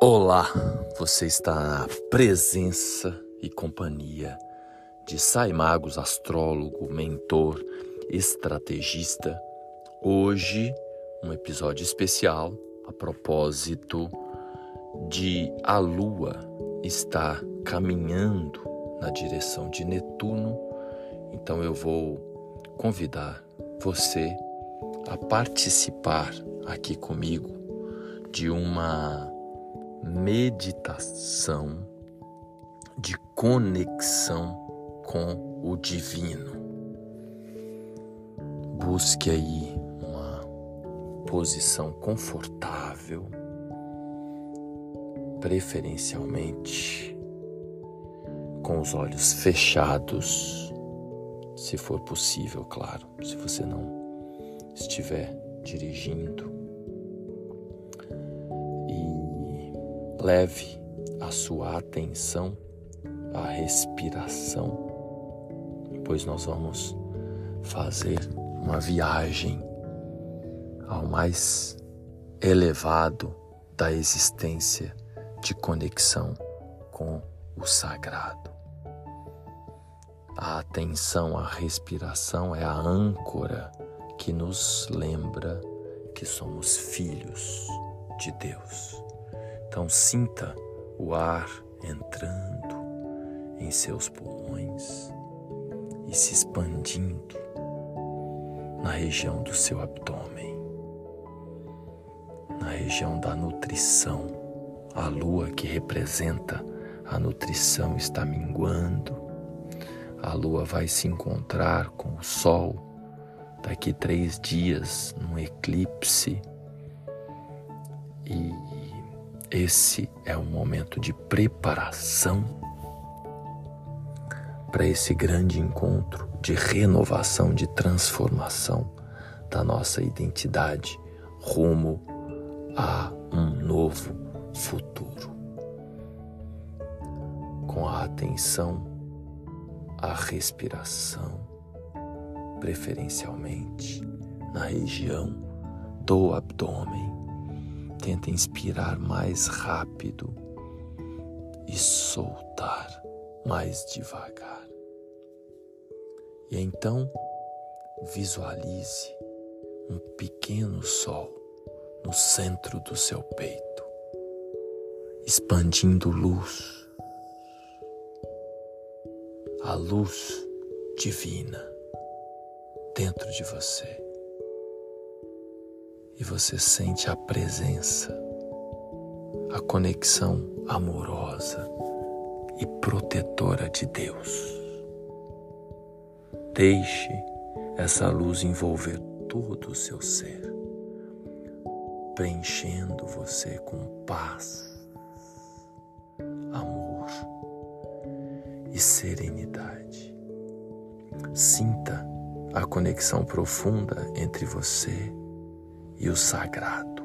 Olá, você está na presença e companhia de Sai Magos, astrólogo, mentor, estrategista. Hoje, um episódio especial a propósito de a Lua estar caminhando na direção de Netuno. Então eu vou convidar você a participar aqui comigo de uma meditação de conexão com o divino. Busque aí uma posição confortável, preferencialmente com os olhos fechados, se for possível, claro, se você não estiver dirigindo Leve a sua atenção à respiração, pois nós vamos fazer uma viagem ao mais elevado da existência de conexão com o sagrado. A atenção à respiração é a âncora que nos lembra que somos filhos de Deus. Então sinta o ar entrando em seus pulmões e se expandindo na região do seu abdômen, na região da nutrição. A lua que representa a nutrição está minguando. A lua vai se encontrar com o sol daqui três dias num eclipse e esse é um momento de preparação para esse grande encontro de renovação, de transformação da nossa identidade rumo a um novo futuro. Com a atenção à respiração, preferencialmente na região do abdômen Tenta inspirar mais rápido e soltar mais devagar. E então visualize um pequeno sol no centro do seu peito, expandindo luz, a luz divina dentro de você e você sente a presença, a conexão amorosa e protetora de Deus. Deixe essa luz envolver todo o seu ser, preenchendo você com paz, amor e serenidade. Sinta a conexão profunda entre você e o sagrado,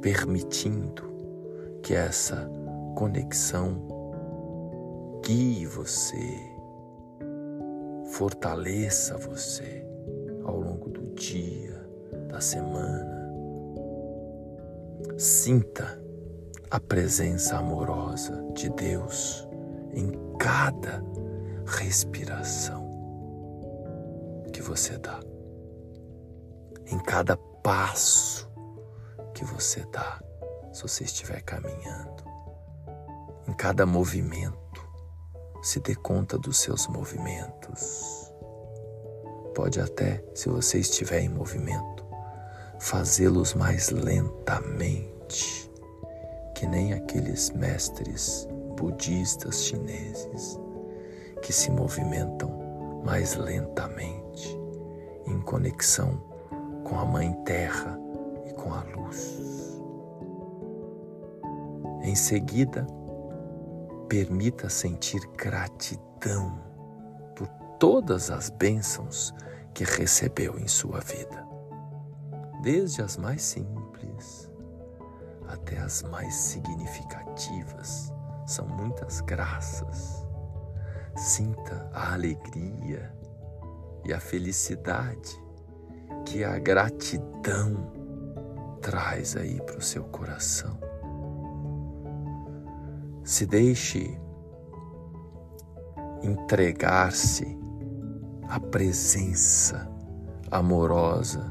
permitindo que essa conexão guie você, fortaleça você ao longo do dia, da semana. Sinta a presença amorosa de Deus em cada respiração que você dá em cada passo que você dá, se você estiver caminhando, em cada movimento, se dê conta dos seus movimentos. Pode até, se você estiver em movimento, fazê-los mais lentamente, que nem aqueles mestres budistas chineses que se movimentam mais lentamente em conexão com a Mãe Terra e com a luz. Em seguida, permita sentir gratidão por todas as bênçãos que recebeu em sua vida, desde as mais simples até as mais significativas. São muitas graças. Sinta a alegria e a felicidade que a gratidão traz aí para o seu coração. Se deixe entregar-se à presença amorosa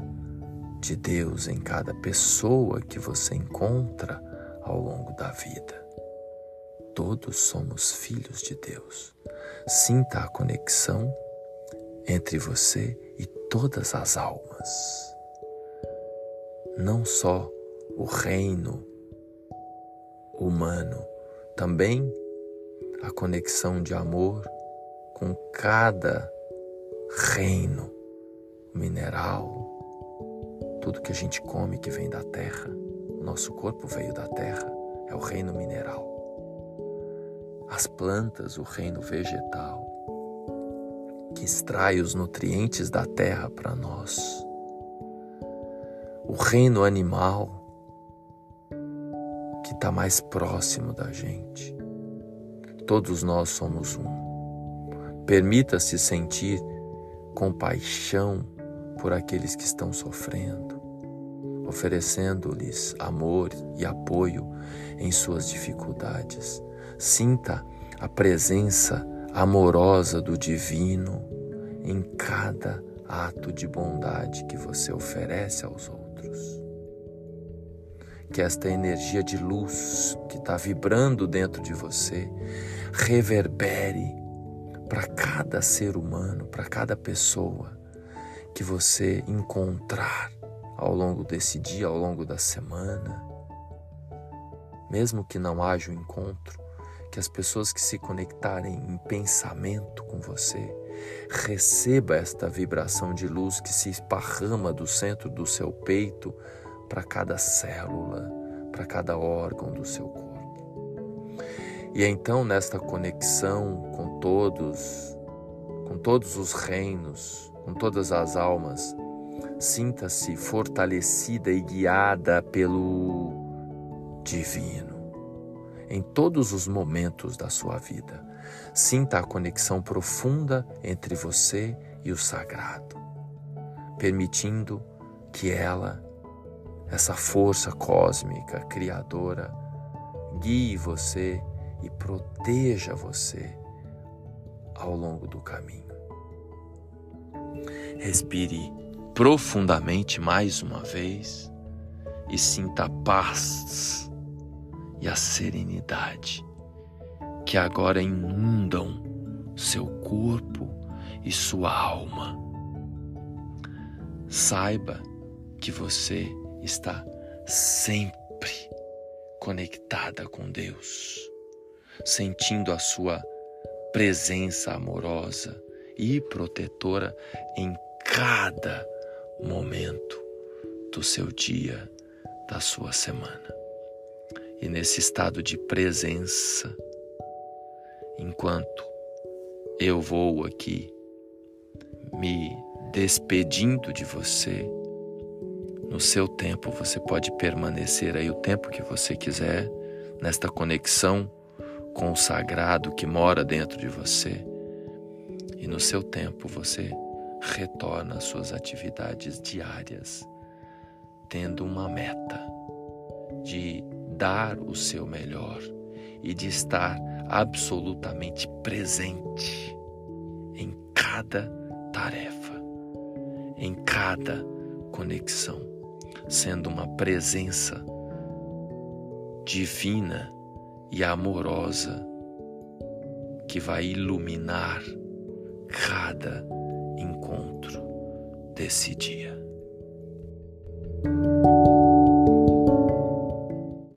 de Deus em cada pessoa que você encontra ao longo da vida. Todos somos filhos de Deus. Sinta a conexão entre você e todas as almas. Não só o reino humano, também a conexão de amor com cada reino mineral, tudo que a gente come que vem da terra, o nosso corpo veio da terra, é o reino mineral. As plantas, o reino vegetal, que extrai os nutrientes da terra para nós. O reino animal, que está mais próximo da gente. Todos nós somos um. Permita-se sentir compaixão por aqueles que estão sofrendo, oferecendo-lhes amor e apoio em suas dificuldades. Sinta a presença amorosa do Divino em cada ato de bondade que você oferece aos outros. Que esta energia de luz que está vibrando dentro de você reverbere para cada ser humano, para cada pessoa que você encontrar ao longo desse dia, ao longo da semana. Mesmo que não haja o um encontro, que as pessoas que se conectarem em pensamento com você receba esta vibração de luz que se esparrama do centro do seu peito para cada célula, para cada órgão do seu corpo. E então nesta conexão com todos, com todos os reinos, com todas as almas, sinta-se fortalecida e guiada pelo divino em todos os momentos da sua vida. Sinta a conexão profunda entre você e o sagrado, permitindo que ela, essa força cósmica criadora, guie você e proteja você ao longo do caminho. Respire profundamente mais uma vez e sinta a paz e a serenidade que agora inundam seu corpo e sua alma. Saiba que você está sempre conectada com Deus, sentindo a sua presença amorosa e protetora em cada momento do seu dia, da sua semana. E nesse estado de presença, enquanto eu vou aqui me despedindo de você, no seu tempo você pode permanecer aí o tempo que você quiser, nesta conexão com o sagrado que mora dentro de você. E no seu tempo você retorna às suas atividades diárias, tendo uma meta de dar o seu melhor e de estar absolutamente presente em cada tarefa, em cada conexão, sendo uma presença divina e amorosa que vai iluminar cada encontro desse dia.